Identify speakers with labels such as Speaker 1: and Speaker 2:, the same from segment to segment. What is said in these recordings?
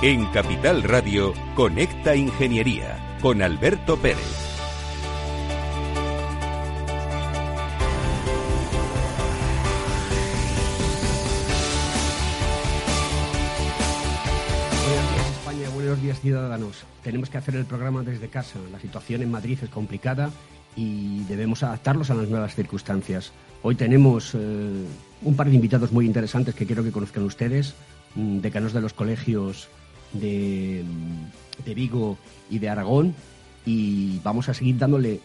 Speaker 1: En Capital Radio, Conecta Ingeniería con Alberto Pérez.
Speaker 2: Buenos días ciudadanos. Tenemos que hacer el programa desde casa. La situación en Madrid es complicada y debemos adaptarlos a las nuevas circunstancias. Hoy tenemos eh, un par de invitados muy interesantes que quiero que conozcan ustedes, mm, decanos de los colegios de, de Vigo y de Aragón, y vamos a seguir dándole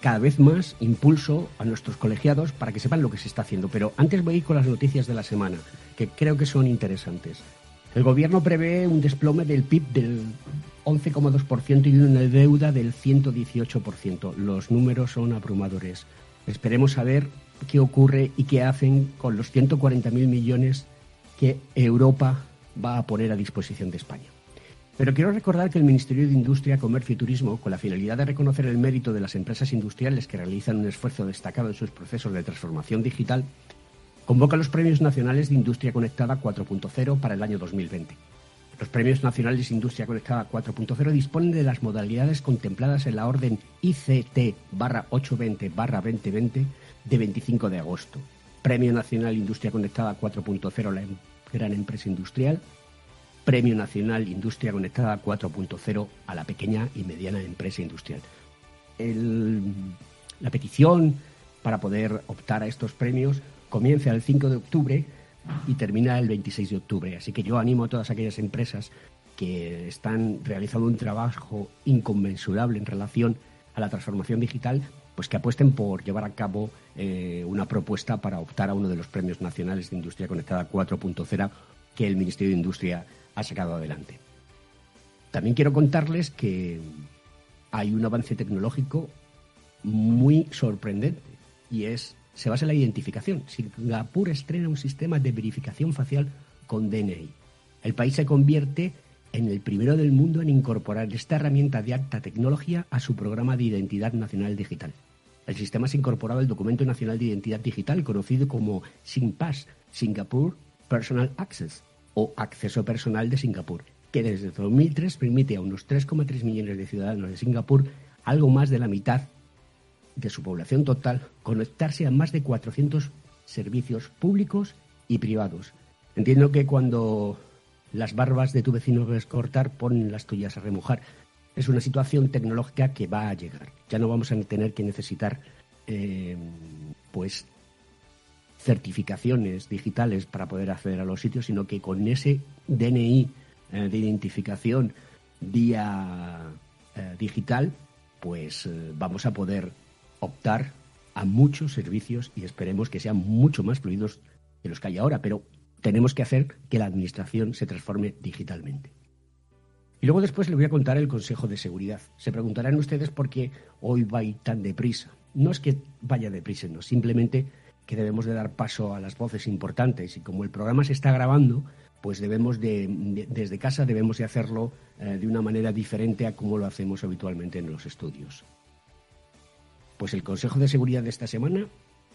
Speaker 2: cada vez más impulso a nuestros colegiados para que sepan lo que se está haciendo. Pero antes voy a ir con las noticias de la semana, que creo que son interesantes. El gobierno prevé un desplome del PIB del 11,2% y una deuda del 118%. Los números son abrumadores. Esperemos saber qué ocurre y qué hacen con los 140.000 millones que Europa va a poner a disposición de España. Pero quiero recordar que el Ministerio de Industria, Comercio y Turismo, con la finalidad de reconocer el mérito de las empresas industriales que realizan un esfuerzo destacado en sus procesos de transformación digital, convoca los Premios Nacionales de Industria Conectada 4.0 para el año 2020. Los Premios Nacionales de Industria Conectada 4.0 disponen de las modalidades contempladas en la orden ICT 820 de 25 de agosto. Premio Nacional Industria Conectada 4.0 la gran empresa industrial. Premio Nacional Industria Conectada 4.0 a la pequeña y mediana empresa industrial. La petición para poder optar a estos premios comienza el 5 de octubre y termina el 26 de octubre. Así que yo animo a todas aquellas empresas que están realizando un trabajo inconmensurable en relación a la transformación digital, pues que apuesten por llevar a cabo eh, una propuesta para optar a uno de los premios nacionales de Industria Conectada 4.0 que el Ministerio de Industria ha sacado adelante. También quiero contarles que hay un avance tecnológico muy sorprendente y es se basa en la identificación. Singapur estrena un sistema de verificación facial con DNI. El país se convierte en el primero del mundo en incorporar esta herramienta de alta tecnología a su programa de identidad nacional digital. El sistema se incorporaba al Documento Nacional de Identidad Digital, conocido como SingPass, Singapore Personal Access, o Acceso Personal de Singapur, que desde 2003 permite a unos 3,3 millones de ciudadanos de Singapur, algo más de la mitad de su población total, conectarse a más de 400 servicios públicos y privados. Entiendo que cuando las barbas de tu vecino ves cortar, ponen las tuyas a remojar. Es una situación tecnológica que va a llegar. Ya no vamos a tener que necesitar, eh, pues, certificaciones digitales para poder acceder a los sitios, sino que con ese DNI eh, de identificación vía eh, digital, pues vamos a poder optar a muchos servicios y esperemos que sean mucho más fluidos de los que hay ahora, pero tenemos que hacer que la administración se transforme digitalmente. Y luego después les voy a contar el Consejo de Seguridad. Se preguntarán ustedes por qué hoy va tan deprisa. No es que vaya deprisa, no, simplemente que debemos de dar paso a las voces importantes y como el programa se está grabando, pues debemos de, de- desde casa debemos de hacerlo eh, de una manera diferente a como lo hacemos habitualmente en los estudios. Pues el Consejo de Seguridad de esta semana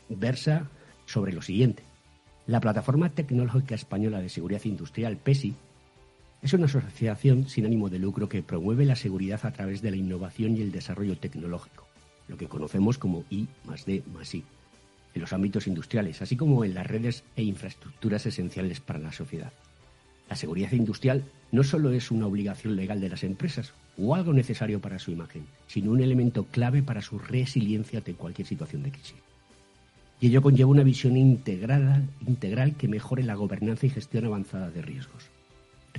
Speaker 2: versa sobre lo siguiente. La Plataforma Tecnológica Española de Seguridad Industrial, PESI, es una asociación sin ánimo de lucro que promueve la seguridad a través de la innovación y el desarrollo tecnológico, lo que conocemos como I más D más I, en los ámbitos industriales, así como en las redes e infraestructuras esenciales para la sociedad. La seguridad industrial no solo es una obligación legal de las empresas o algo necesario para su imagen, sino un elemento clave para su resiliencia ante cualquier situación de crisis. Y ello conlleva una visión integrada, integral que mejore la gobernanza y gestión avanzada de riesgos.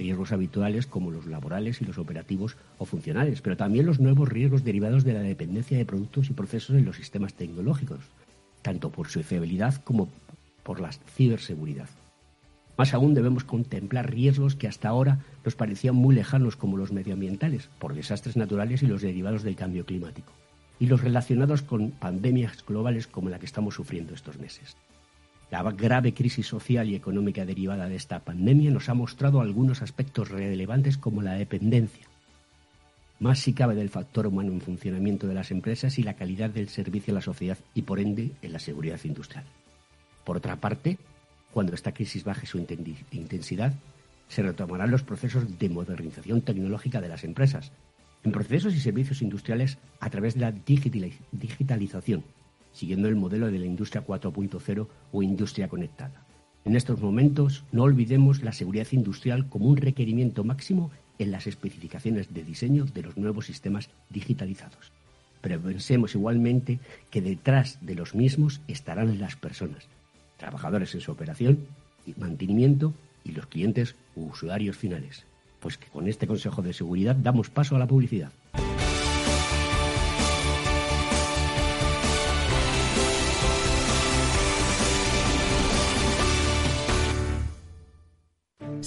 Speaker 2: Riesgos habituales como los laborales y los operativos o funcionales, pero también los nuevos riesgos derivados de la dependencia de productos y procesos en los sistemas tecnológicos, tanto por su fiabilidad como por la ciberseguridad. Más aún debemos contemplar riesgos que hasta ahora nos parecían muy lejanos como los medioambientales, por desastres naturales y los derivados del cambio climático, y los relacionados con pandemias globales como la que estamos sufriendo estos meses. La grave crisis social y económica derivada de esta pandemia nos ha mostrado algunos aspectos relevantes como la dependencia, más si cabe del factor humano en funcionamiento de las empresas y la calidad del servicio a la sociedad y por ende en la seguridad industrial. Por otra parte, cuando esta crisis baje su intensidad, se retomarán los procesos de modernización tecnológica de las empresas, en procesos y servicios industriales a través de la digitalización, siguiendo el modelo de la industria 4.0 o industria conectada. En estos momentos no olvidemos la seguridad industrial como un requerimiento máximo en las especificaciones de diseño de los nuevos sistemas digitalizados. Pero pensemos igualmente que detrás de los mismos estarán las personas, trabajadores en su operación y mantenimiento y los clientes u usuarios finales. Pues que con este consejo de seguridad damos paso a la publicidad.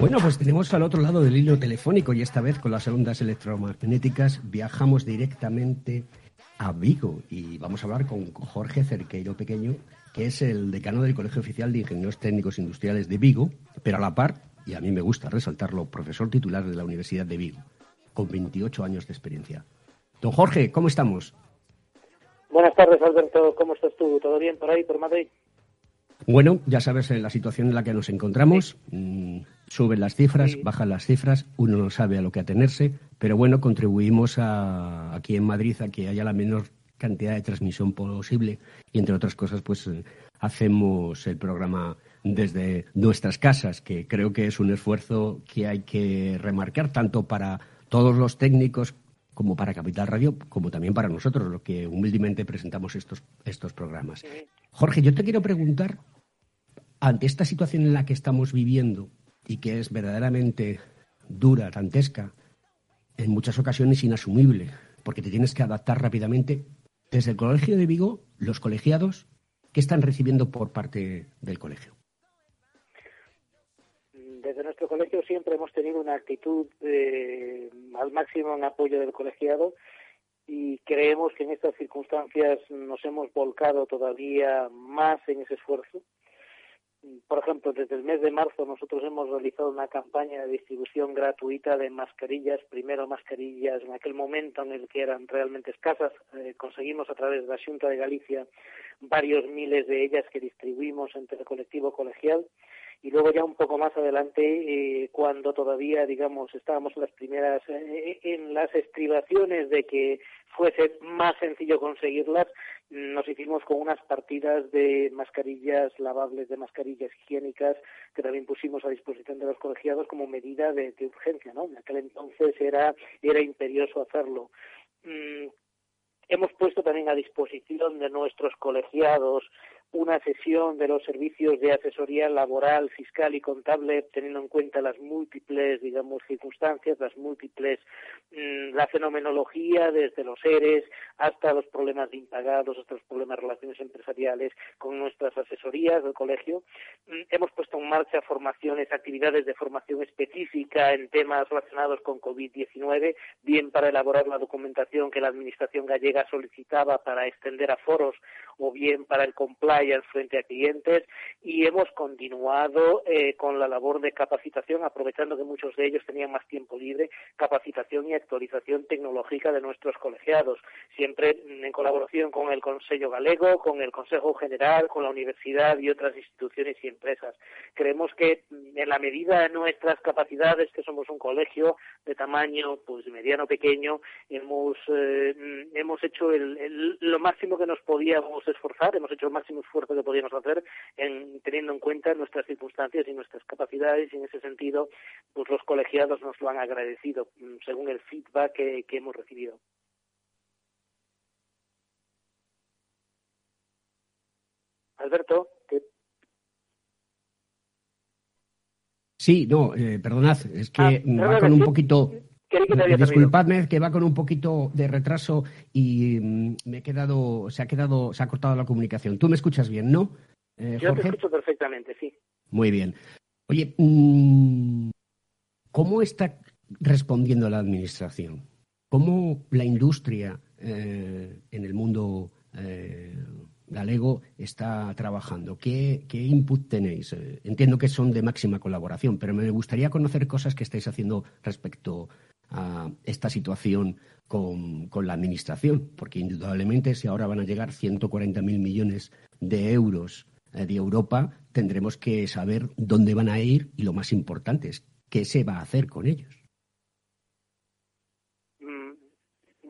Speaker 2: Bueno, pues tenemos al otro lado del hilo telefónico y esta vez con las ondas electromagnéticas viajamos directamente a Vigo y vamos a hablar con Jorge Cerqueiro Pequeño, que es el decano del Colegio Oficial de Ingenieros Técnicos Industriales de Vigo, pero a la par, y a mí me gusta resaltarlo, profesor titular de la Universidad de Vigo, con 28 años de experiencia. Don Jorge, ¿cómo estamos?
Speaker 3: Buenas tardes, Alberto. ¿Cómo estás tú? ¿Todo bien por ahí, por Madrid?
Speaker 2: Bueno, ya sabes la situación en la que nos encontramos. Mm, suben las cifras, bajan las cifras, uno no sabe a lo que atenerse, pero bueno, contribuimos aquí en Madrid a que haya la menor cantidad de transmisión posible y entre otras cosas, pues eh, hacemos el programa desde nuestras casas, que creo que es un esfuerzo que hay que remarcar tanto para todos los técnicos como para Capital Radio, como también para nosotros, los que humildemente presentamos estos, estos programas. Jorge, yo te quiero preguntar ante esta situación en la que estamos viviendo y que es verdaderamente dura, dantesca, en muchas ocasiones inasumible, porque te tienes que adaptar rápidamente, desde el Colegio de Vigo, los colegiados, ¿qué están recibiendo por parte del colegio?
Speaker 3: Desde nuestro colegio siempre hemos tenido una actitud eh, al máximo en apoyo del colegiado y creemos que en estas circunstancias nos hemos volcado todavía más en ese esfuerzo por ejemplo, desde el mes de marzo nosotros hemos realizado una campaña de distribución gratuita de mascarillas, primero mascarillas en aquel momento en el que eran realmente escasas, eh, conseguimos a través de la Junta de Galicia varios miles de ellas que distribuimos entre el colectivo colegial y luego ya un poco más adelante eh, cuando todavía digamos estábamos en las primeras eh, en las estribaciones de que fuese más sencillo conseguirlas nos hicimos con unas partidas de mascarillas lavables de mascarillas higiénicas que también pusimos a disposición de los colegiados como medida de, urgencia no en aquel entonces era era imperioso hacerlo. Mm, hemos puesto también a disposición de nuestros colegiados una sesión de los servicios de asesoría laboral, fiscal y contable, teniendo en cuenta las múltiples, digamos, circunstancias, las múltiples, mm, la fenomenología desde los seres hasta los problemas de impagados, hasta los problemas de relaciones empresariales con nuestras asesorías del colegio. Mm, hemos puesto en marcha formaciones, actividades de formación específica en temas relacionados con COVID-19, bien para elaborar la documentación que la Administración gallega solicitaba para extender a foros o bien para el compliance frente a clientes y hemos continuado eh, con la labor de capacitación, aprovechando que muchos de ellos tenían más tiempo libre, capacitación y actualización tecnológica de nuestros colegiados, siempre en colaboración con el Consejo Galego, con el Consejo General, con la Universidad y otras instituciones y empresas. Creemos que en la medida de nuestras capacidades, que somos un colegio de tamaño pues mediano pequeño, hemos eh, hemos hecho lo máximo que nos podíamos esforzar, hemos hecho el máximo esfuerzo que podíamos hacer en, teniendo en cuenta nuestras circunstancias y nuestras capacidades y en ese sentido pues los colegiados nos lo han agradecido mm, según el feedback que, hemos recibido. Alberto,
Speaker 2: Sí, no, eh, perdonad, es que ah, va con un poquito Disculpadme que va con un poquito de retraso y mm, me he quedado, se ha quedado, se ha cortado la comunicación. Tú me escuchas bien, ¿no?
Speaker 3: Eh, Yo te escucho perfectamente, sí.
Speaker 2: Muy bien. Oye, mm, ¿cómo está respondiendo la administración? ¿Cómo la industria eh, en el mundo eh, galego está trabajando? ¿Qué, ¿Qué, input tenéis? entiendo que son de máxima colaboración, pero me gustaría conocer cosas que estáis haciendo respecto a esta situación con, la Administración, porque indudablemente si ahora van a llegar 140.000 millones de euros eh, de Europa, tendremos que saber dónde van a ir y lo más importante es qué se va a hacer con ellos.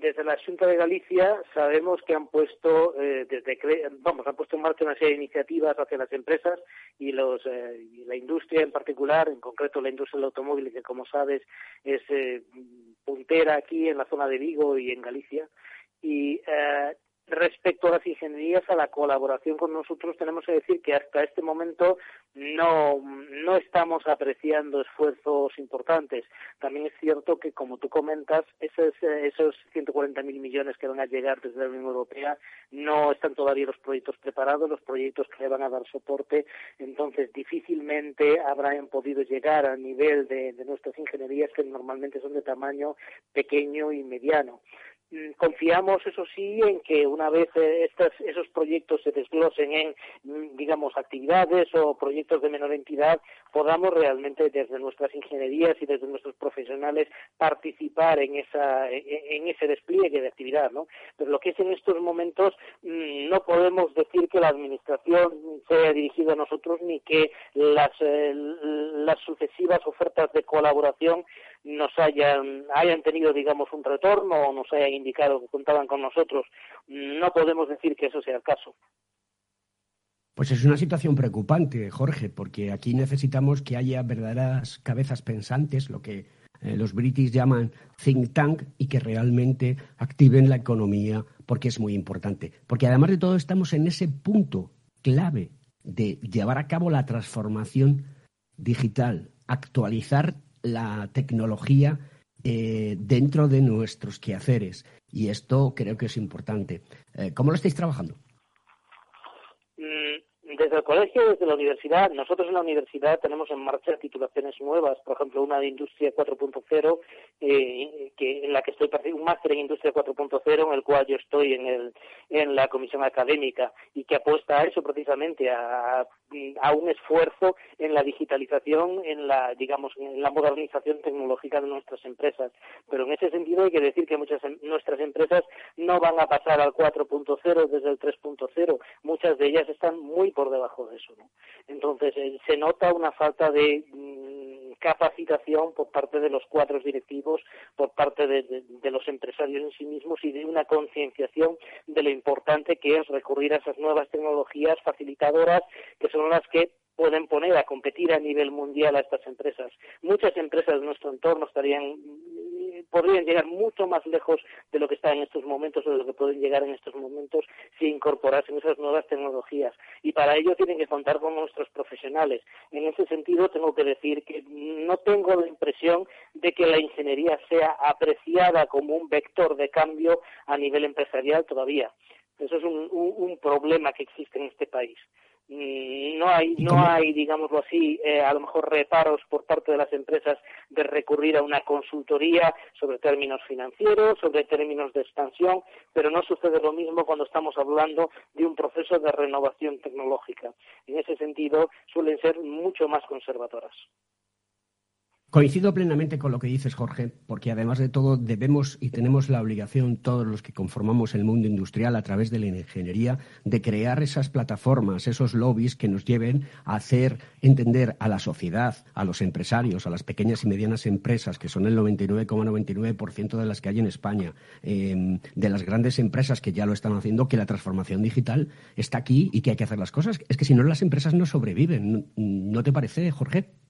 Speaker 3: Desde la Junta de Galicia sabemos que han puesto eh, desde vamos han puesto en marcha una serie de iniciativas hacia las empresas y los eh, la industria en particular en concreto la industria del automóvil que como sabes es eh, puntera aquí en la zona de Vigo y en Galicia. Y Respecto a las ingenierías, a la colaboración con nosotros, tenemos que decir que hasta este momento no, no estamos apreciando esfuerzos importantes. También es cierto que, como tú comentas, esos, esos 140.000 millones que van a llegar desde la Unión Europea no están todavía los proyectos preparados, los proyectos que le van a dar soporte, entonces difícilmente habrán podido llegar al nivel de nuestras ingenierías que normalmente son de tamaño pequeño y mediano. Mm, confiamos, eso sí, en que una vez eh, esos proyectos se desglosen en, mm, digamos, actividades o proyectos de menor entidad, podamos realmente desde nuestras ingenierías y desde nuestros profesionales participar en, esa, en ese despliegue de actividad, ¿no? Pero lo que es en estos momentos, mm, no podemos decir que la Administración se haya dirigido a nosotros ni que las, eh, las sucesivas ofertas de colaboración nos hayan, hayan tenido, digamos, un retorno o nos hayan indicado que contaban con nosotros. No podemos decir que eso sea el caso.
Speaker 2: Pues es una situación preocupante, Jorge, porque aquí necesitamos que haya verdaderas cabezas pensantes, lo que eh, los british llaman think tank, y que realmente activen la economía, porque es muy importante. Porque además de todo estamos en ese punto clave de llevar a cabo la transformación digital, actualizar la tecnología eh, dentro de nuestros quehaceres. Y esto creo que es importante. Eh, ¿Cómo lo estáis trabajando?
Speaker 3: Desde el colegio, desde la universidad, nosotros en la universidad tenemos en marcha titulaciones nuevas, por ejemplo, una de Industria 4.0, eh, que, en la que estoy un máster en Industria 4.0, en el cual yo estoy en, el, en la comisión académica y que apuesta a eso precisamente, a, a un esfuerzo en la digitalización, en la, digamos, en la modernización tecnológica de nuestras empresas. Pero en ese sentido hay que decir que muchas em, nuestras empresas no van a pasar al 4.0 desde el 3.0. Muchas de ellas están muy por debajo de eso. ¿no? Entonces, eh, se nota una falta de mm, capacitación por parte de los cuadros directivos, por parte de, los empresarios en sí mismos y de una concienciación de lo importante que es recurrir a esas nuevas tecnologías facilitadoras que son las que pueden poner a competir a nivel mundial a estas empresas. Muchas empresas de nuestro entorno estarían podrían llegar mucho más lejos de lo que está en estos momentos o de lo que pueden llegar en estos momentos si incorporasen esas nuevas tecnologías. Y para ello tienen que contar con nuestros profesionales. En ese sentido, tengo que decir que no tengo la impresión de que la ingeniería sea apreciada como un vector de cambio a nivel empresarial todavía. Eso es un, un problema que existe en este país no hay, no hay, digámoslo así, eh, a lo mejor reparos por parte de las empresas de recurrir a una consultoría sobre términos financieros, sobre términos de expansión, pero no sucede lo mismo cuando estamos hablando de un proceso de renovación tecnológica. En ese sentido, suelen ser mucho más conservadoras.
Speaker 2: Coincido plenamente con lo que dices, Jorge, porque además de todo debemos y tenemos la obligación, todos los que conformamos el mundo industrial a través de la ingeniería, de crear esas plataformas, esos lobbies que nos lleven a hacer entender a la sociedad, a los empresarios, a las pequeñas y medianas empresas, que son el 99,99% de las que hay en España, em, de las grandes empresas que ya lo están haciendo, que la transformación digital está aquí y que hay que hacer las cosas. Es que si no, las empresas no sobreviven. ¿No te parece, Jorge?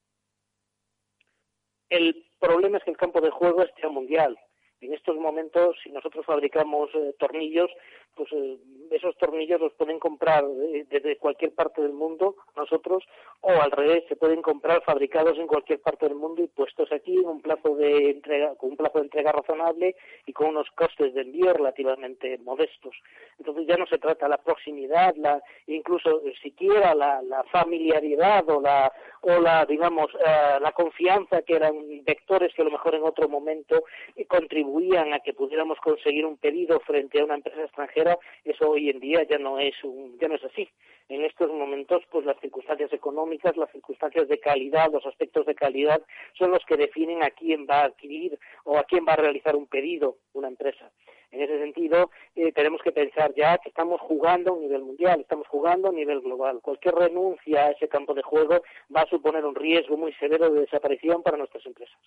Speaker 3: El problema es que el campo de juego es mundial. En estos momentos, si nosotros fabricamos eh, tornillos, pues eh, esos tornillos los pueden comprar eh, desde cualquier parte del mundo nosotros o al revés se pueden comprar fabricados en cualquier parte del mundo y puestos aquí un plazo de entrega con un plazo de entrega razonable y con unos costes de envío relativamente modestos. Entonces ya no se trata la proximidad la incluso siquiera la, la familiaridad o la o la digamos eh, la confianza que eran vectores que a lo mejor en otro momento contribuían a que pudiéramos conseguir un pedido frente a una empresa extranjera eso hoy en día ya no es ya no es así. En estos momentos, pues las circunstancias económicas, las circunstancias de calidad, los aspectos de calidad son los que definen a quién va a adquirir o a quién va a realizar un pedido una empresa. En ese sentido, eh, tenemos que pensar ya que estamos jugando a un nivel mundial, estamos jugando a un nivel global. Cualquier renuncia a ese campo de juego va a suponer un riesgo muy severo de desaparición para nuestras empresas.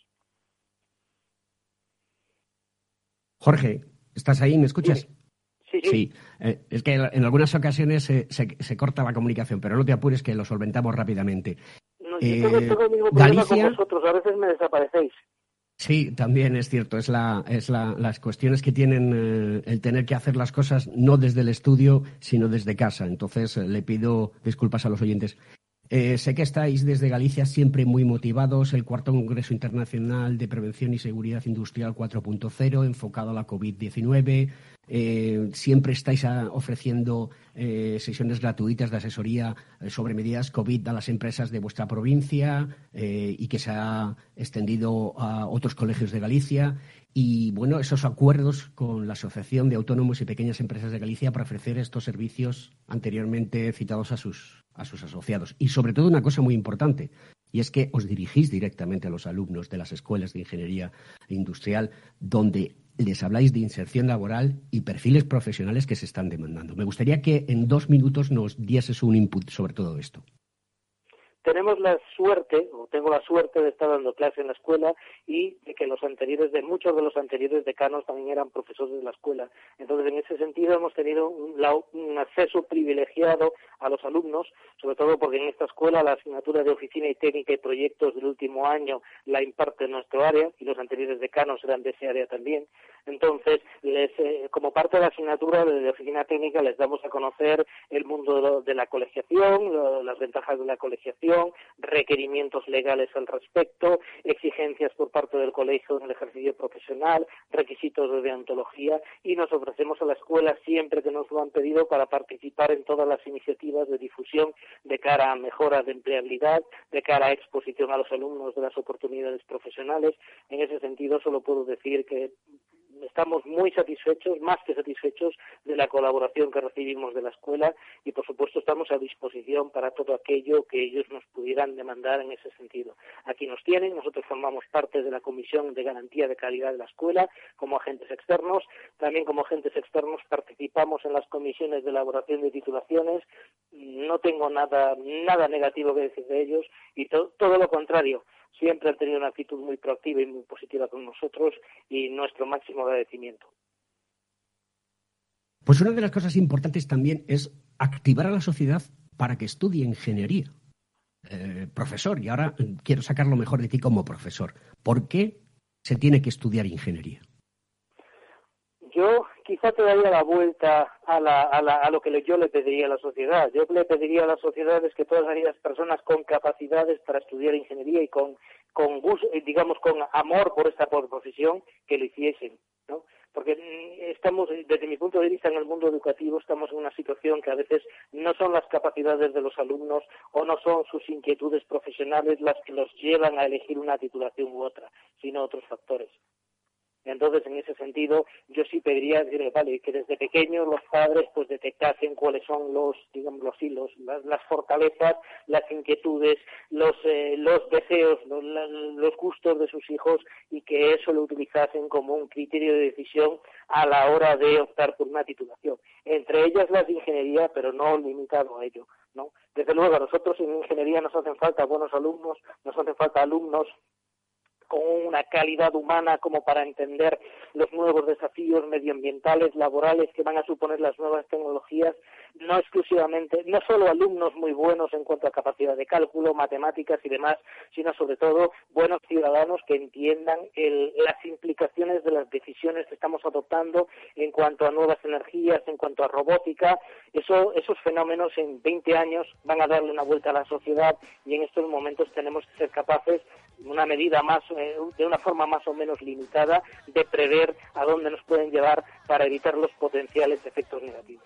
Speaker 2: Jorge, ¿estás ahí? ¿Me escuchas? Sí, eh, es que en algunas ocasiones se, se, corta la comunicación, pero no te apures que lo solventamos rápidamente.
Speaker 3: No, yo tengo, el mismo problema con vosotros, a veces me desaparecéis.
Speaker 2: Sí, también es cierto. Es, la, es la, las cuestiones que tienen eh, el tener que hacer las cosas no desde el estudio, sino desde casa. Entonces, eh, le pido disculpas a los oyentes. Eh, sé que estáis desde Galicia siempre muy motivados. El cuarto Congreso Internacional de Prevención y Seguridad Industrial 4.0, enfocado a la COVID-19. Eh, siempre estáis ah, ofreciendo eh, sesiones gratuitas de asesoría sobre medidas COVID a las empresas de vuestra provincia y que se ha extendido a otros colegios de Galicia. Y bueno, esos acuerdos con la Asociación de Autónomos y Pequeñas Empresas de Galicia para ofrecer estos servicios anteriormente citados a sus asociados. Y sobre todo una cosa muy importante, y es que os dirigís directamente a los alumnos de las escuelas de ingeniería industrial, donde les habláis de inserción laboral y perfiles profesionales que se están demandando. Me gustaría que en dos minutos nos dieses un input sobre todo esto
Speaker 3: tenemos la suerte, o tengo la suerte de estar dando clase en la escuela y de que los anteriores, de muchos de los anteriores decanos también eran profesores de la escuela. Entonces, en ese sentido hemos tenido un, acceso privilegiado a los alumnos, sobre todo porque en esta escuela la asignatura de oficina y técnica y proyectos del último año la imparte en nuestro área y los anteriores decanos eran de ese área también. Entonces, les, eh, como parte de la asignatura de oficina técnica les damos a conocer el mundo de la colegiación, las ventajas de la colegiación, requerimientos legales al respecto, exigencias por parte del colegio en el ejercicio profesional, requisitos de deontología y nos ofrecemos a la escuela siempre que nos lo han pedido para participar en todas las iniciativas de difusión de cara a mejora de empleabilidad, de cara a exposición a los alumnos de las oportunidades profesionales. En ese sentido, solo puedo decir que estamos muy satisfechos, más que satisfechos, de la colaboración que recibimos de la escuela y, por supuesto, estamos a disposición para todo aquello que ellos nos pudieran demandar en ese sentido. Aquí nos tienen, nosotros formamos parte de la Comisión de Garantía de Calidad de la Escuela como agentes externos, también como agentes externos participamos en las comisiones de elaboración de titulaciones, no tengo nada, nada negativo que decir de ellos y todo lo contrario siempre han tenido una actitud muy proactiva y muy positiva con nosotros y nuestro máximo agradecimiento.
Speaker 2: Pues una de las cosas importantes también es activar a la sociedad para que estudie ingeniería. eh, profesor, y ahora quiero sacar lo mejor de ti como profesor. ¿Por qué se tiene que estudiar ingeniería?
Speaker 3: Yo quizá te daría la vuelta a, la, a, la, a, lo que yo le pediría a la sociedad. Yo le pediría a la sociedad es que todas aquellas personas con capacidades para estudiar ingeniería y con, con digamos, con amor por esta profesión, que lo hiciesen, ¿no? Porque mm, estamos, desde mi punto de vista, en el mundo educativo estamos en una situación que a veces no son las capacidades de los alumnos o no son sus inquietudes profesionales las que los llevan a elegir una titulación u otra, sino otros factores. Entonces, en ese sentido, yo sí pediría vale, que desde pequeños los padres pues detectasen cuáles son los, digamos, los hilos, las, fortalezas, las inquietudes, los, eh, los deseos, los, los, gustos de sus hijos y que eso lo utilizasen como un criterio de decisión a la hora de optar por una titulación. Entre ellas las de ingeniería, pero no limitado a ello. ¿no? Desde luego, a nosotros en ingeniería nos hacen falta buenos alumnos, nos hacen falta alumnos con una calidad humana como para entender los nuevos desafíos medioambientales, laborales que van a suponer las nuevas tecnologías, no exclusivamente, no solo alumnos muy buenos en cuanto a capacidad de cálculo, matemáticas y demás, sino sobre todo buenos ciudadanos que entiendan las implicaciones de las decisiones que estamos adoptando en cuanto a nuevas energías, en cuanto a robótica. Eso, esos fenómenos en 20 años van a darle una vuelta a la sociedad y en estos momentos tenemos que ser capaces una medida más, eh, de una forma más o menos limitada, de prever a dónde nos pueden llevar para evitar los potenciales efectos negativos.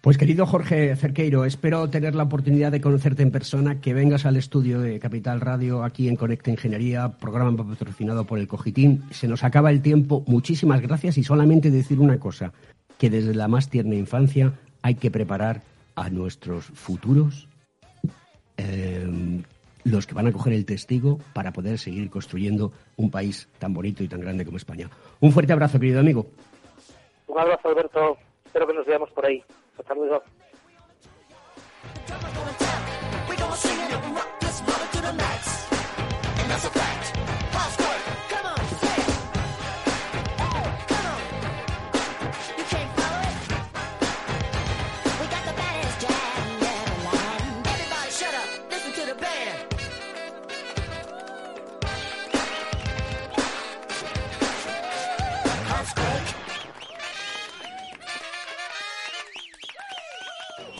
Speaker 2: Pues querido Jorge Cerqueiro, espero tener la oportunidad de conocerte en persona, que vengas al estudio de Capital Radio aquí en Conecta Ingeniería, programa patrocinado por el Cogitín. Se nos acaba el tiempo, muchísimas gracias y solamente decir una cosa, que desde la más tierna infancia hay que preparar a nuestros futuros eh, los que van a coger el testigo para poder seguir construyendo un país tan bonito y tan grande como España. Un fuerte abrazo, querido amigo.
Speaker 3: Un abrazo, Alberto. Espero que nos veamos por ahí. Hasta luego.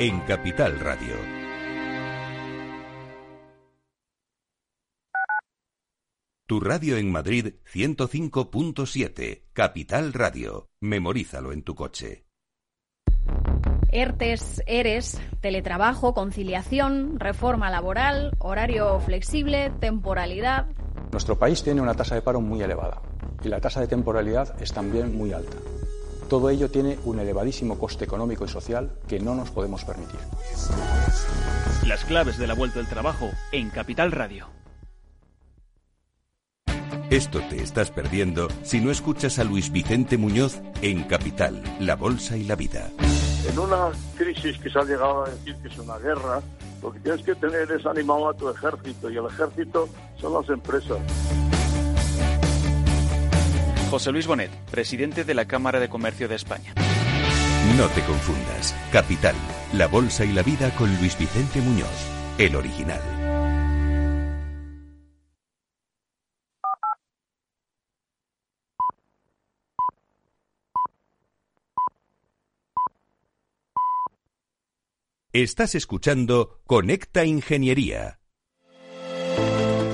Speaker 1: en Capital Radio. Tu radio en Madrid 105.7, Capital Radio. Memorízalo en tu coche.
Speaker 4: ERTES, ERES, teletrabajo, conciliación, reforma laboral, horario flexible, temporalidad.
Speaker 5: Nuestro país tiene una tasa de paro muy elevada y la tasa de temporalidad es también muy alta. Todo ello tiene un elevadísimo coste económico y social que no nos podemos permitir.
Speaker 6: Las claves de la vuelta del trabajo en Capital Radio.
Speaker 1: Esto te estás perdiendo si no escuchas a Luis Vicente Muñoz en Capital, La Bolsa y la Vida.
Speaker 7: En una crisis que se ha llegado a decir que es una guerra, lo que tienes que tener es animado a tu ejército y el ejército son las empresas.
Speaker 6: José Luis Bonet, presidente de la Cámara de Comercio de España.
Speaker 1: No te confundas. Capital, la bolsa y la vida con Luis Vicente Muñoz, el original. Estás escuchando Conecta Ingeniería.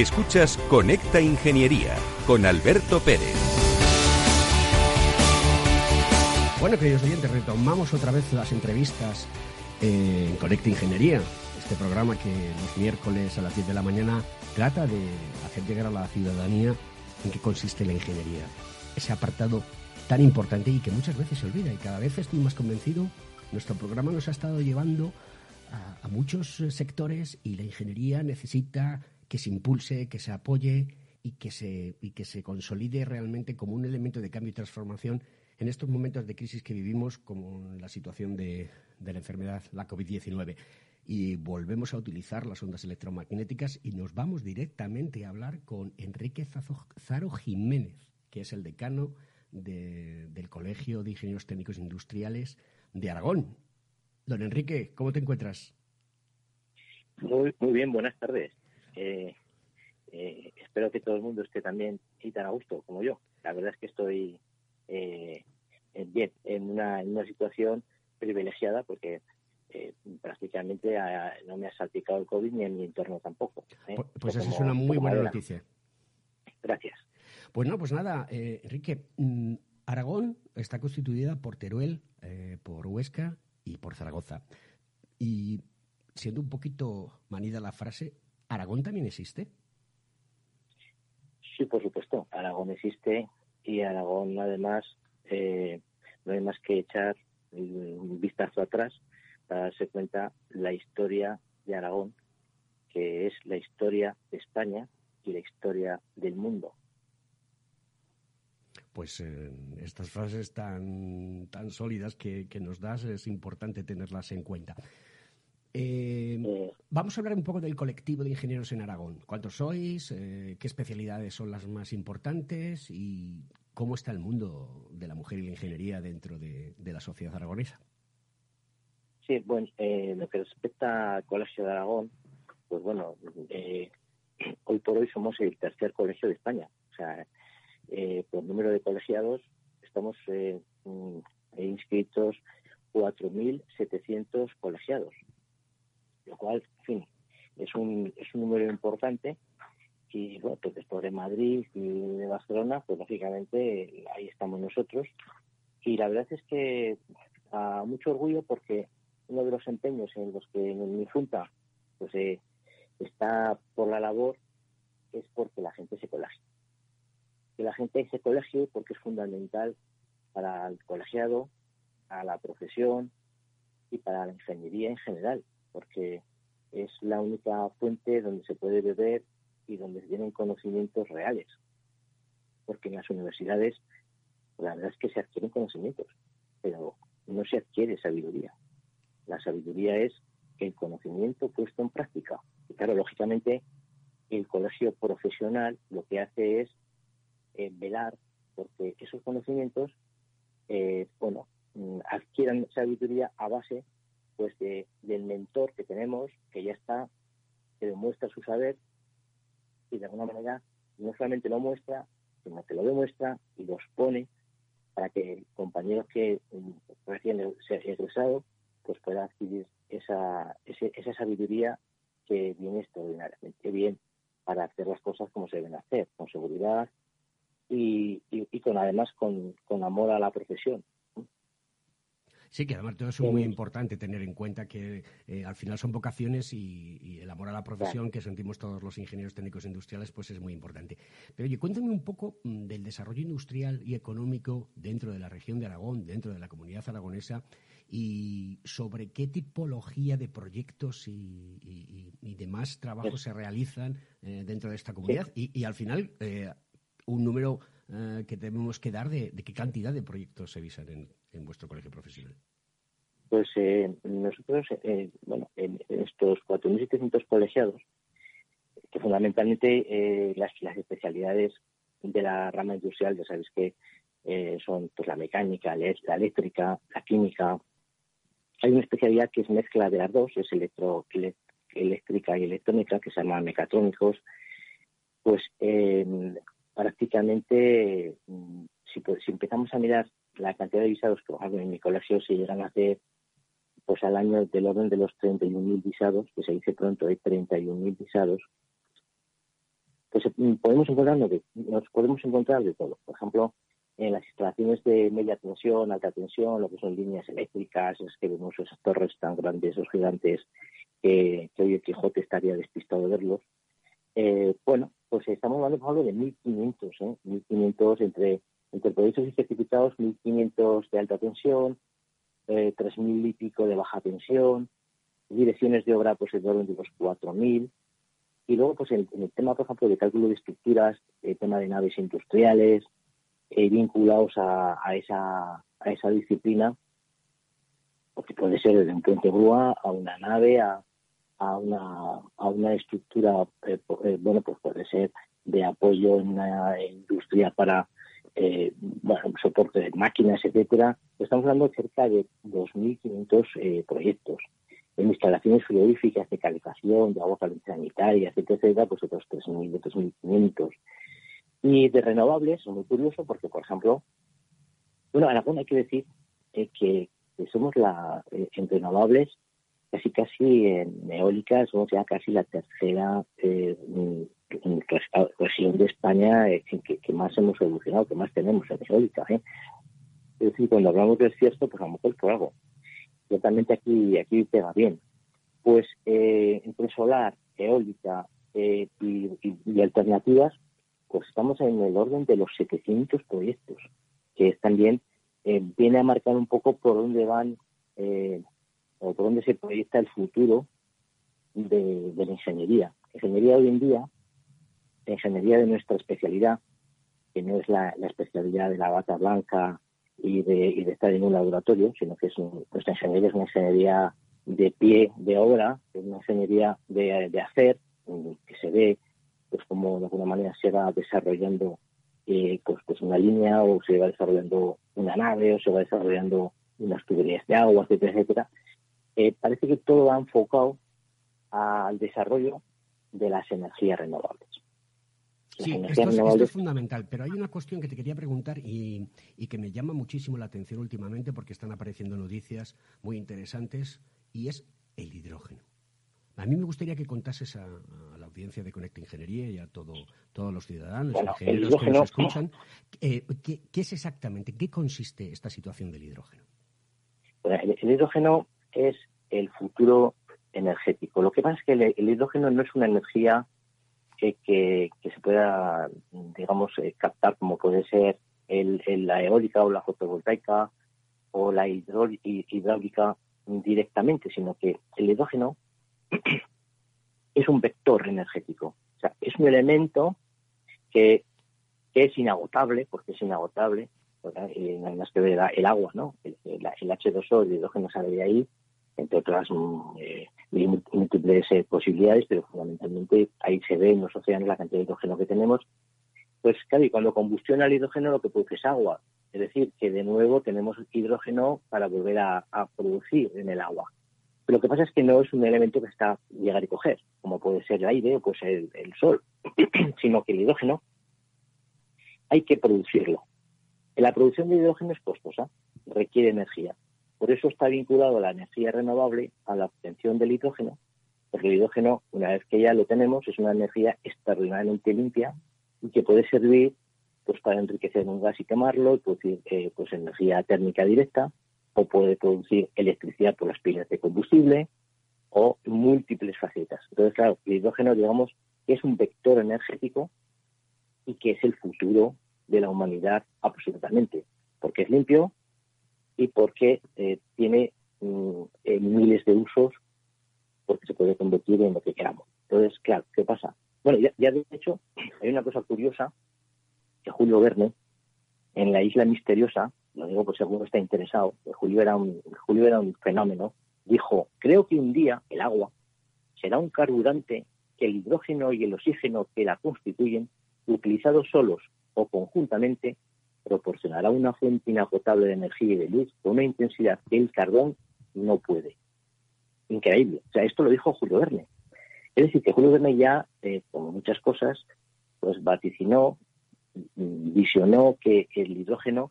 Speaker 1: Escuchas Conecta Ingeniería con Alberto Pérez.
Speaker 2: Bueno, queridos oyentes, retomamos otra vez las entrevistas en Conecta Ingeniería, este programa que los miércoles a las 10 de la mañana trata de hacer llegar a la ciudadanía en qué consiste la ingeniería. Ese apartado tan importante y que muchas veces se olvida y cada vez estoy más convencido, nuestro programa nos ha estado llevando a, a muchos sectores y la ingeniería necesita que se impulse, que se apoye y que se, y que se consolide realmente como un elemento de cambio y transformación en estos momentos de crisis que vivimos, como la situación de, de la enfermedad, la COVID-19. Y volvemos a utilizar las ondas electromagnéticas y nos vamos directamente a hablar con Enrique Zaro Jiménez, que es el decano de, del Colegio de Ingenieros Técnicos Industriales de Aragón. Don Enrique, ¿cómo te encuentras?
Speaker 8: Muy, muy bien, buenas tardes. Eh, eh, espero que todo el mundo esté también y tan a gusto como yo. La verdad es que estoy eh, bien, en una, en una situación privilegiada porque eh, prácticamente no me ha salpicado el COVID ni en mi entorno tampoco.
Speaker 2: ¿eh? Pues, pues esa es una muy buena noticia.
Speaker 8: Gracias.
Speaker 2: Pues no, pues nada, Enrique, mm, Aragón está constituida por Teruel, por Huesca y por Zaragoza. Y siendo un poquito manida la frase, ¿Aragón también existe?
Speaker 8: Sí, por supuesto. Aragón existe y Aragón, además, eh, no hay más que echar un vistazo atrás para darse cuenta la historia de Aragón, que es la historia de España y la historia del mundo.
Speaker 2: Pues eh, estas frases tan, tan sólidas que, que nos das es importante tenerlas en cuenta. Eh, vamos a hablar un poco del colectivo de ingenieros en Aragón. ¿Cuántos sois? Eh, ¿Qué especialidades son las más importantes? ¿Y cómo está el mundo de la mujer y la ingeniería dentro de, la sociedad aragonesa?
Speaker 8: Sí, bueno, eh, lo que respecta al Colegio de Aragón, pues bueno, hoy por hoy somos el tercer colegio de España. O sea, por número de colegiados estamos mm, inscritos 4.700 colegiados lo cual, en fin, es un, es un número importante y bueno, pues después de Madrid y de Barcelona, pues lógicamente ahí estamos nosotros. Y la verdad es que a mucho orgullo porque uno de los empeños en los que en mi junta pues he, está por la labor es porque la gente se colegie. Que la gente se colegie porque es fundamental para el colegiado, a la profesión y para la ingeniería en general, porque es la única fuente donde se puede beber y donde se tienen conocimientos reales. Porque en las universidades la verdad es que se adquieren conocimientos, pero no se adquiere sabiduría. La sabiduría es el conocimiento puesto en práctica. Y claro, lógicamente, el colegio profesional lo que hace es eh, velar porque esos conocimientos, eh, bueno, mm, adquieran sabiduría a base pues de, del mentor que tenemos, que ya está, que demuestra su saber y de alguna manera no solamente lo muestra, sino que lo demuestra y los pone para que compañeros que mm, recién se egresado pues pueda adquirir esa, esa sabiduría que viene extraordinariamente bien para hacer las cosas como se deben hacer, con seguridad y, y, con además con, con amor a la profesión.
Speaker 2: Sí, que además todo eso es muy importante tener en cuenta que eh, al final son vocaciones y, el amor a la profesión que sentimos todos los ingenieros técnicos industriales pues es muy importante. Pero oye, cuéntame un poco mm, del desarrollo industrial y económico dentro de la región de Aragón, dentro de la comunidad aragonesa y sobre qué tipología de proyectos y, demás trabajos se realizan eh, dentro de esta comunidad. Y, al final eh, un número eh, que tenemos que dar de, qué cantidad de proyectos se visan en, vuestro colegio profesional.
Speaker 8: Pues nosotros, bueno, en, estos 4.700 colegiados, que fundamentalmente las, las especialidades de la rama industrial, ya sabéis que son pues la mecánica, la eléctrica, la química, hay una especialidad que es mezcla de las dos, es electro, eléctrica y electrónica, que se llama mecatrónicos. Pues prácticamente, mm, si, pues, si empezamos a mirar la cantidad de visados que en mi colegio se llegan a hacer pues al año del orden de los 31.000 visados, que se dice pronto, hay 31.000 visados, pues mm, podemos encontrar, nos podemos encontrar de todo. Por ejemplo, en las instalaciones de media tensión, alta tensión, lo que son líneas eléctricas, es que vemos esas torres tan grandes, esos gigantes, que hoy el Quijote estaría despistado de verlos. Eh, bueno, pues estamos hablando, por ejemplo, de 1.500, ¿eh? 1.500 entre, entre proyectos y certificados, 1.500 de alta tensión, eh, 3.000 y pico de baja tensión, direcciones de obra, pues de los 4.000. Y luego, pues en, el tema, por ejemplo, de cálculo de estructuras, el tema de naves industriales, eh, vinculados a, esa, disciplina, porque puede ser desde un puente grúa a una nave, a, a, una, a una estructura, eh, eh, bueno, pues puede ser de apoyo en una industria para eh, bueno, soporte de máquinas, etcétera. Estamos hablando de cerca de 2.500 proyectos. En instalaciones frigoríficas de calefacción, de agua caliente sanitaria, etcétera, pues otros 3.000, 3.500. Y de renovables, es muy curioso porque, por ejemplo, bueno, Aragón hay que decir eh, que, somos la, eh, en renovables, casi casi en eólica, somos ya casi la tercera eh, región de España en que, más hemos evolucionado, que más tenemos en eólica. Es decir, cuando hablamos del cierto, pues a lo mejor por algo. Ciertamente aquí, aquí pega bien. Pues entre solar, eólica y, y alternativas, pues estamos en el orden de los 700 proyectos, que también eh, viene a marcar un poco por dónde van eh, o por dónde se proyecta el futuro de, la ingeniería. La ingeniería hoy en día, la ingeniería de nuestra especialidad, que no es la, especialidad de la bata blanca y de, estar en un laboratorio, sino que es nuestra ingeniería es una ingeniería de pie, de obra, es una ingeniería de, hacer, que se ve pues como de alguna manera se va desarrollando eh, pues, pues una línea o se va desarrollando una nave o se va desarrollando unas tuberías de agua, etcétera, etcétera. Eh, parece que todo va enfocado al desarrollo de las energías renovables.
Speaker 2: Sí, esto es, fundamental, pero hay una cuestión que te quería preguntar y, y, que me llama muchísimo la atención últimamente porque están apareciendo noticias muy interesantes y es el hidrógeno. A mí me gustaría que contases a, la audiencia de Conecta Ingeniería y a todo, todos los ciudadanos, bueno, ingenieros que nos escuchan, eh, ¿qué, es exactamente, qué consiste esta situación del hidrógeno?
Speaker 8: el, hidrógeno es el futuro energético. Lo que pasa es que el, hidrógeno no es una energía que, que, se pueda, digamos, eh, captar como puede ser el, la eólica o la fotovoltaica o la hidráulica directamente, sino que el hidrógeno es un vector energético. O sea, es un elemento que, que es inagotable, porque es inagotable, eh, nada más que ver el agua, ¿no? El, H2O, el hidrógeno sale de ahí, entre otras mm, eh, múltiples eh, posibilidades, pero fundamentalmente ahí se ve en los océanos la cantidad de hidrógeno que tenemos. Pues claro, y cuando combustiona el hidrógeno lo que produce es agua. Es decir, que de nuevo tenemos hidrógeno para volver a, producir en el agua. Pero lo que pasa es que no es un elemento que está llegar y coger, como puede ser el aire o puede ser el, el sol, sino que el hidrógeno hay que producirlo. La producción de hidrógeno es costosa, requiere energía. Por eso está vinculado la energía renovable a la obtención del hidrógeno, porque el hidrógeno, una vez que ya lo tenemos, es una energía extraordinariamente limpia y que puede servir pues para enriquecer un gas y quemarlo, y producir eh, pues energía térmica directa, o puede producir electricidad por las pilas de combustible, o múltiples facetas. Entonces, claro, el hidrógeno, digamos, es un vector energético y que es el futuro de la humanidad absolutamente, porque es limpio y porque eh, tiene mm, eh, miles de usos, porque se puede convertir en lo que queramos. Entonces, claro, ¿qué pasa? Bueno, ya, de hecho, hay una cosa curiosa que Julio Verne, en la isla misteriosa, lo digo por si alguno está interesado, Julio era un, Julio era un fenómeno, dijo, creo que un día el agua será un carburante que el hidrógeno y el oxígeno que la constituyen, utilizados solos o conjuntamente proporcionará una fuente inagotable de energía y de luz con una intensidad que el carbón no puede. Increíble. O sea, esto lo dijo Julio Verne. Es decir, que Julio Verne ya, eh, como muchas cosas, pues vaticinó, visionó que el hidrógeno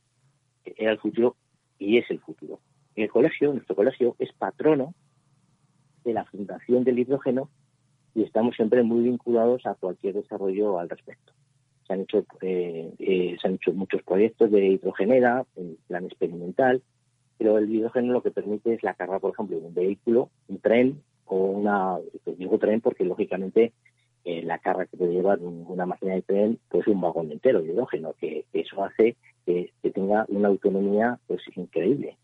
Speaker 8: era el futuro y es el futuro. El colegio, nuestro colegio, es patrono de la fundación del hidrógeno y estamos siempre muy vinculados a cualquier desarrollo al respecto se han hecho eh, eh, se han hecho muchos proyectos de hidrogenera en plan experimental pero el hidrógeno lo que permite es la carga por ejemplo de un vehículo un tren o una pues digo tren porque lógicamente eh, la carga que puede llevar una máquina de tren pues un vagón entero de hidrógeno que eso hace que, tenga una autonomía pues increíble.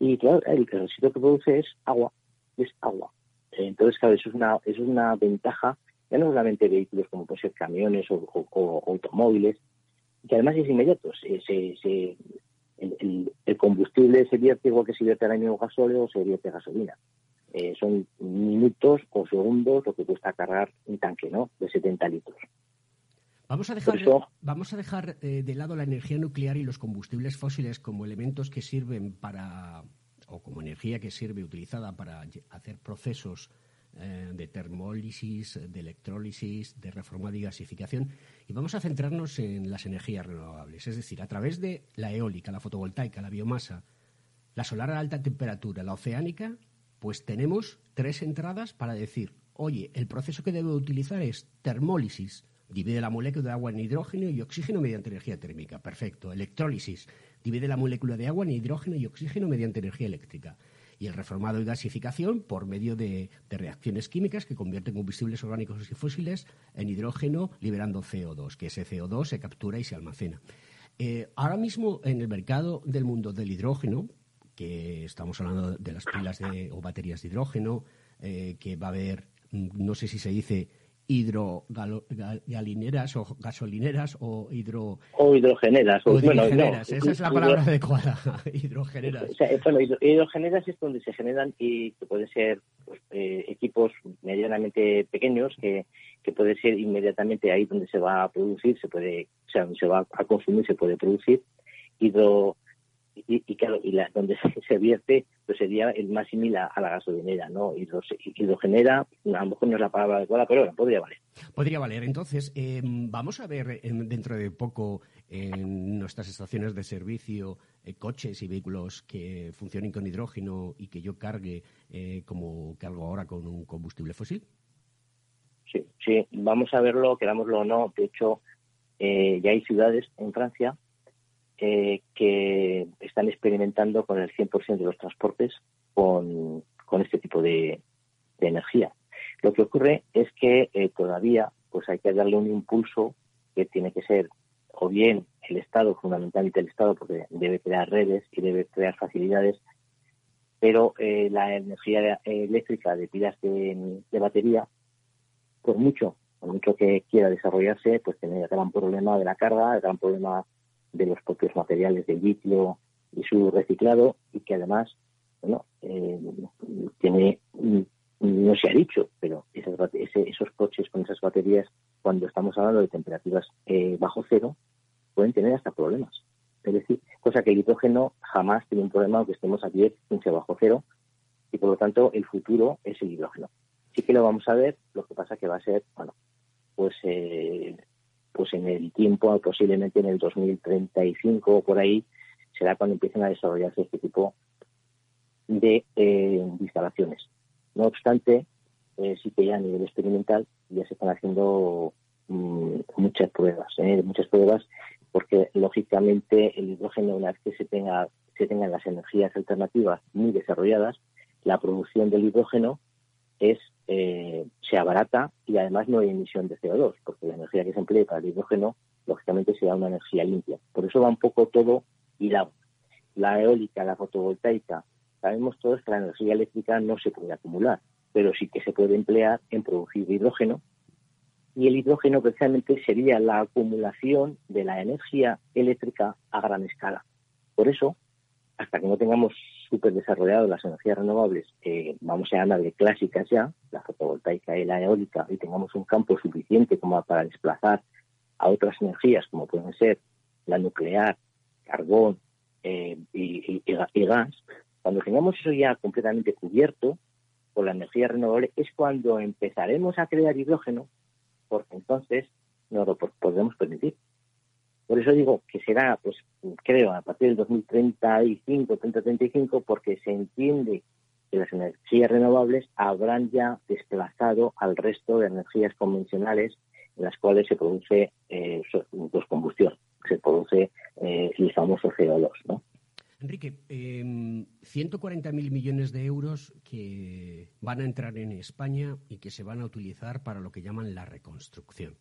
Speaker 8: Y claro el residuo que produce es agua es agua. Entonces claro eso es una eso es una ventaja ya no solamente vehículos como pueden ser camiones o, automóviles, que además es inmediato. Se, el, combustible se vierte igual que si vierte mismo gasóleo o se vierte gasolina. Eh, son minutos o segundos lo que cuesta cargar un tanque ¿no? de 70 litros.
Speaker 2: Vamos a dejar, vamos a dejar eh, de lado la energía nuclear y los combustibles fósiles como elementos que sirven para, o como energía que sirve utilizada para hacer procesos eh, de termólisis, de electrólisis, de reforma y gasificación. Y vamos a centrarnos en las energías renovables, es decir, a través de la eólica, la fotovoltaica, la biomasa, la solar a alta temperatura, la oceánica, pues tenemos tres entradas para decir, oye, el proceso que debo utilizar es termólisis, divide la molécula de agua en hidrógeno y oxígeno mediante energía térmica. Perfecto. Electrólisis, divide la molécula de agua en hidrógeno y oxígeno mediante energía eléctrica y el reformado y gasificación por medio de, reacciones químicas que convierten combustibles orgánicos y fósiles en hidrógeno liberando CO2, que ese CO2 se captura y se almacena. Eh, ahora mismo en el mercado del mundo del hidrógeno, que estamos hablando de las pilas de, o baterías de hidrógeno, eh, que va a haber, mm, no sé si se dice hidrogalineras o gasolineras o hidro
Speaker 8: o hidrogeneras
Speaker 2: o, hidrogeneras. esa es la palabra adecuada hidrogeneras.
Speaker 8: O sea, bueno, hidrogeneras es donde se generan y que pueden ser pues, eh, equipos medianamente pequeños que, que puede ser inmediatamente ahí donde se va a producir se puede o sea donde se va a consumir se puede producir hidro y, claro, y la, donde se, vierte pues sería el más similar a la gasolinera, ¿no? Hidrogenera, a lo mejor no es la palabra adecuada, pero bueno, podría valer.
Speaker 2: Podría valer. Entonces, eh, vamos a ver dentro de poco en nuestras estaciones de servicio eh, coches y vehículos que funcionen con hidrógeno y que yo cargue eh, como cargo ahora con un combustible fósil.
Speaker 8: Sí, sí, vamos a verlo, querámoslo o no. De hecho, ya hay ciudades en Francia eh, que están experimentando con el 100% de los transportes con, con este tipo de, energía. Lo que ocurre es que eh, todavía pues hay que darle un impulso que tiene que ser o bien el Estado, fundamentalmente el Estado, porque debe crear redes y debe crear facilidades, pero eh, la energía eléctrica de pilas de, batería, por mucho, por mucho que quiera desarrollarse, pues tiene el gran problema de la carga, el gran problema de los propios materiales de litio y su reciclado, y que además, bueno, eh, tiene, no se ha dicho, pero esos coches con esas baterías, cuando estamos hablando de temperaturas eh, bajo cero, pueden tener hasta problemas. Es decir, cosa que el hidrógeno jamás tiene un problema aunque estemos a 10, 15 bajo cero, y por lo tanto el futuro es el hidrógeno. Sí que lo vamos a ver, lo que pasa que va a ser, bueno, pues eh, pues en el tiempo, posiblemente en el 2035 o por ahí, será cuando empiecen a desarrollarse este tipo de, eh, instalaciones. No obstante, eh, sí que ya a nivel experimental ya se están haciendo mm, muchas pruebas, muchas pruebas porque lógicamente el hidrógeno, una vez que se tenga se tengan las energías alternativas muy desarrolladas, la producción del hidrógeno es eh, se abarata y además no hay emisión de CO2, porque la energía que se emplea para el hidrógeno, lógicamente, será una energía limpia. Por eso va un poco todo hilado. La eólica, la fotovoltaica, sabemos todos que la energía eléctrica no se puede acumular, pero sí que se puede emplear en producir hidrógeno y el hidrógeno precisamente sería la acumulación de la energía eléctrica a gran escala. Por eso, hasta que no tengamos súper desarrolladas las energías renovables, vamos a de clásicas ya, la fotovoltaica y la eólica, y tengamos un campo suficiente como para desplazar a otras energías, como pueden ser la nuclear, carbón eh, y, y gas, cuando tengamos eso ya completamente cubierto por la energía renovable, es cuando empezaremos a crear hidrógeno porque entonces no lo podemos permitir. Por eso digo que será, pues creo, a partir del 2035, 2035, porque se entiende que las energías renovables habrán ya desplazado al resto de energías convencionales en las cuales se produce eh, pues, combustión, se produce eh, el famoso CO2, ¿no?
Speaker 2: Enrique, eh, em, 140.000 millones de euros que van a entrar en España y que se van a utilizar para lo que llaman la reconstrucción.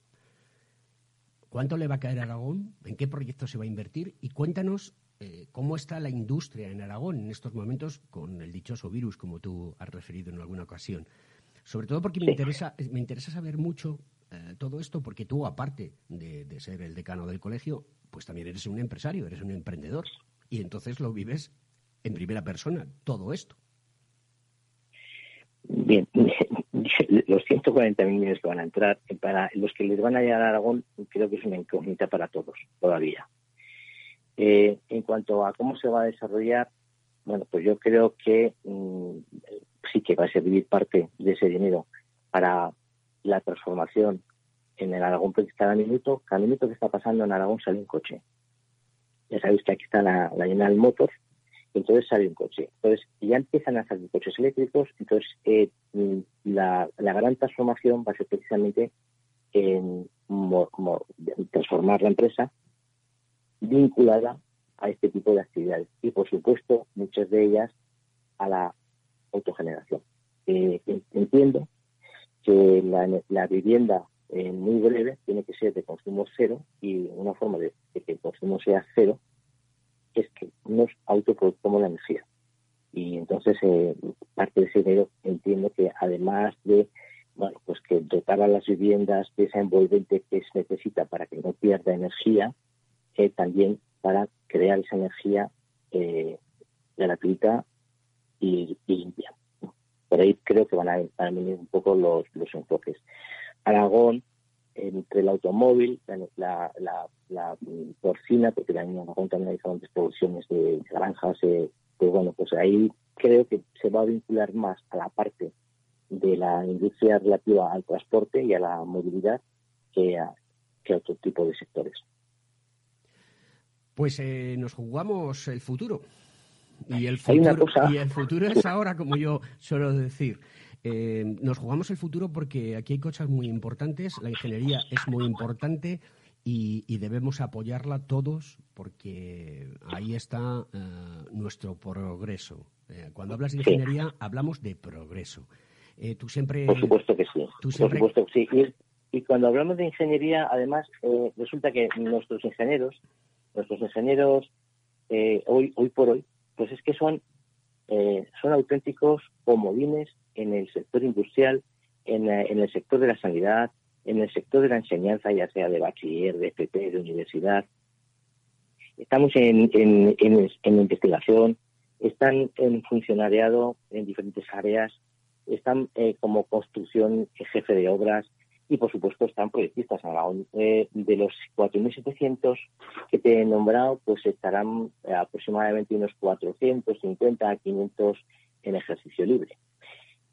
Speaker 2: ¿Cuánto le va a caer a Aragón? ¿En qué proyecto se va a invertir? Y cuéntanos eh, cómo está la industria en Aragón en estos momentos con el dichoso virus, como tú has referido en alguna ocasión. Sobre todo porque me interesa, me interesa saber mucho eh, todo esto, porque tú, aparte de, de ser el decano del colegio, pues también eres un empresario, eres un emprendedor y entonces lo vives en primera persona, todo esto.
Speaker 8: Bien, los 140 millones que van a entrar, para los que les van a llegar a Aragón, creo que es una incógnita para todos todavía. Eh, en cuanto a cómo se va a desarrollar, bueno, pues yo creo que mm, sí que va a servir parte de ese dinero para la transformación en el Aragón, porque cada minuto, cada minuto que está pasando en Aragón sale un coche ya sabéis que aquí está la, la General Motors, entonces sale un coche. Entonces ya empiezan a salir coches eléctricos, entonces eh, mm, la, gran transformación va a ser precisamente en transformar la empresa vinculada a este tipo de actividades y por supuesto muchas de ellas a la autogeneración. Eh, entiendo que la, vivienda muy breve tiene que ser de consumo cero y una forma de, que el consumo sea cero es que nos autoproducamos la energía. Y entonces eh, parte de ese dinero entiendo que además de bueno, pues que dotar a las viviendas de esa envolvente que se necesita para que no pierda energía, eh, también para crear esa energía eh, gratuita y, limpia. Por ahí creo que van a, venir un poco los, los enfoques. Aragón, entre el automóvil, la, la, porcina, porque también también hay diferentes producciones de granjas, eh, pues bueno, pues ahí creo que se va a vincular más a la parte de la industria relativa al transporte y a la movilidad que a, que otro tipo de sectores.
Speaker 2: Pues eh, nos jugamos el futuro. Y el futuro, y el futuro es ahora, como yo suelo decir. Eh, nos jugamos el futuro porque aquí hay cosas muy importantes, la ingeniería es muy importante y, debemos apoyarla todos porque ahí está eh, nuestro progreso. Eh, cuando hablas de ingeniería hablamos de progreso. Eh, tú siempre...
Speaker 8: Por supuesto que sí. Por supuesto que sí. Y, cuando hablamos de ingeniería, además, eh, resulta que nuestros ingenieros, nuestros ingenieros hoy, hoy por hoy, pues es que son, son auténticos comodines en el sector industrial, en, el sector de la sanidad, en el sector de la enseñanza, ya sea de bachiller, de FP, de universidad. Estamos en, en, en, investigación, están en funcionariado en diferentes áreas, están eh, como construcción jefe de obras y, por supuesto, están proyectistas. Eh, de los 4.700 que te he nombrado, pues estarán aproximadamente unos 450 a 500 en ejercicio libre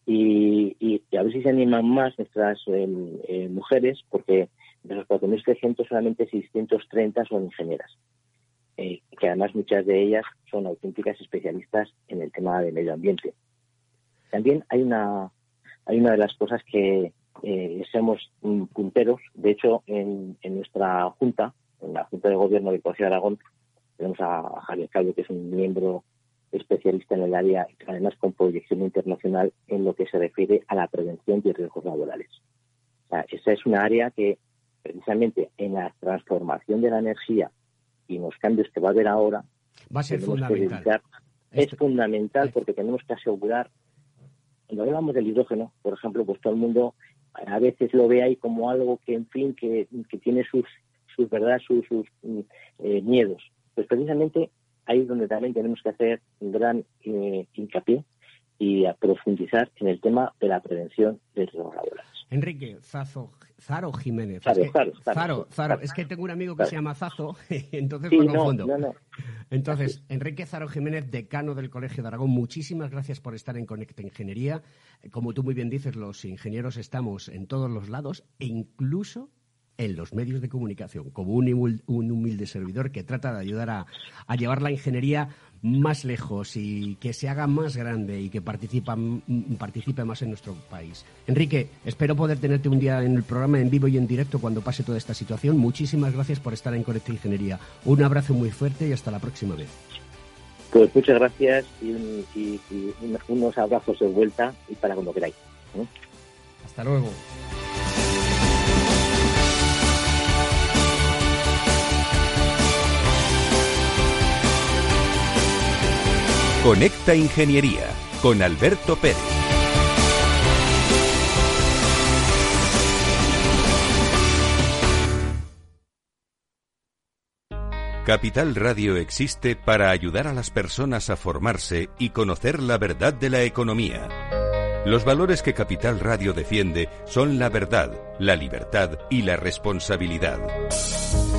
Speaker 8: y, a ver si se animan más nuestras eh, mujeres, porque de los 4.300 solamente 630 son ingenieras, eh, que además muchas de ellas son auténticas especialistas en el tema de medio ambiente. También hay una, hay una de las cosas que eh, somos punteros, de hecho en, nuestra junta, en la Junta de Gobierno de Colegio de Aragón, tenemos a Javier Calvo, que es un miembro especialista en el área, además con proyección internacional en lo que se refiere a la prevención de riesgos laborales. esa es una área que precisamente en la transformación de la energía y en los cambios que va a haber ahora
Speaker 2: va a ser fundamental.
Speaker 8: es fundamental porque tenemos que asegurar cuando hablamos del hidrógeno, por ejemplo, pues todo el mundo a veces lo ve ahí como algo que, en fin, que, tiene sus, sus verdad, sus, eh, miedos. Pues precisamente ahí es donde también tenemos que hacer un gran eh, hincapié y a profundizar en el tema de la prevención de riesgos laborales.
Speaker 2: Enrique Zazo, Zaro Jiménez.
Speaker 8: Zaro,
Speaker 2: es que, Zaro, Zaro, es que tengo un amigo que se llama Zazo, entonces me confundo. Entonces, Enrique Zaro Jiménez, decano del Colegio de Aragón, muchísimas gracias por estar en Conecta Ingeniería. Como tú muy bien dices, los ingenieros estamos en todos los lados e incluso en los medios de comunicación, como un, humilde servidor que trata de ayudar a, llevar la ingeniería más lejos y que se haga más grande y que participa, participe más en nuestro país. Enrique, espero poder tenerte un día en el programa en vivo y en directo cuando pase toda esta situación. Muchísimas gracias por estar en Conecta Ingeniería. Un abrazo muy fuerte y hasta la próxima vez.
Speaker 8: Pues muchas gracias y, unos abrazos de vuelta y para cuando queráis.
Speaker 2: Hasta luego.
Speaker 1: Conecta Ingeniería con Alberto Pérez. Capital Radio existe para ayudar a las personas a formarse y conocer la verdad de la economía. Los valores que Capital Radio defiende son la verdad, la libertad y la responsabilidad.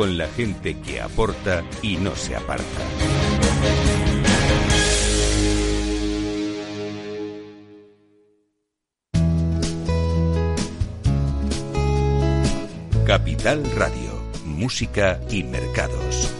Speaker 1: con la gente que aporta y no se aparta. Capital Radio, Música y Mercados.